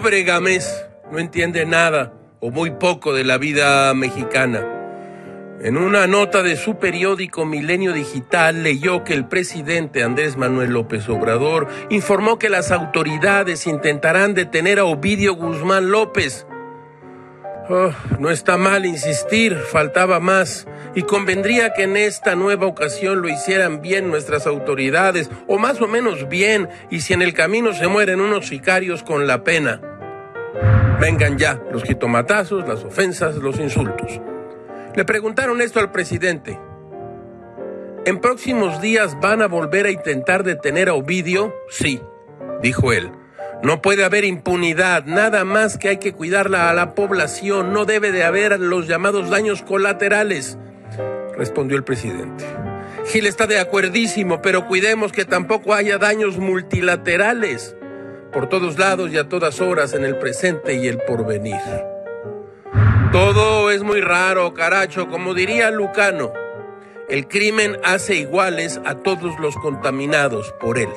pobre Gamés no entiende nada o muy poco de la vida mexicana. En una nota de su periódico Milenio Digital leyó que el presidente Andrés Manuel López Obrador informó que las autoridades intentarán detener a Ovidio Guzmán López. Oh, no está mal insistir, faltaba más. Y convendría que en esta nueva ocasión lo hicieran bien nuestras autoridades, o más o menos bien, y si en el camino se mueren unos sicarios con la pena. Vengan ya los jitomatazos, las ofensas, los insultos. Le preguntaron esto al presidente. ¿En próximos días van a volver a intentar detener a Ovidio? Sí, dijo él. No puede haber impunidad, nada más que hay que cuidarla a la población, no debe de haber los llamados daños colaterales, respondió el presidente. Gil está de acuerdísimo, pero cuidemos que tampoco haya daños multilaterales por todos lados y a todas horas en el presente y el porvenir. Todo es muy raro, caracho, como diría Lucano. El crimen hace iguales a todos los contaminados por él.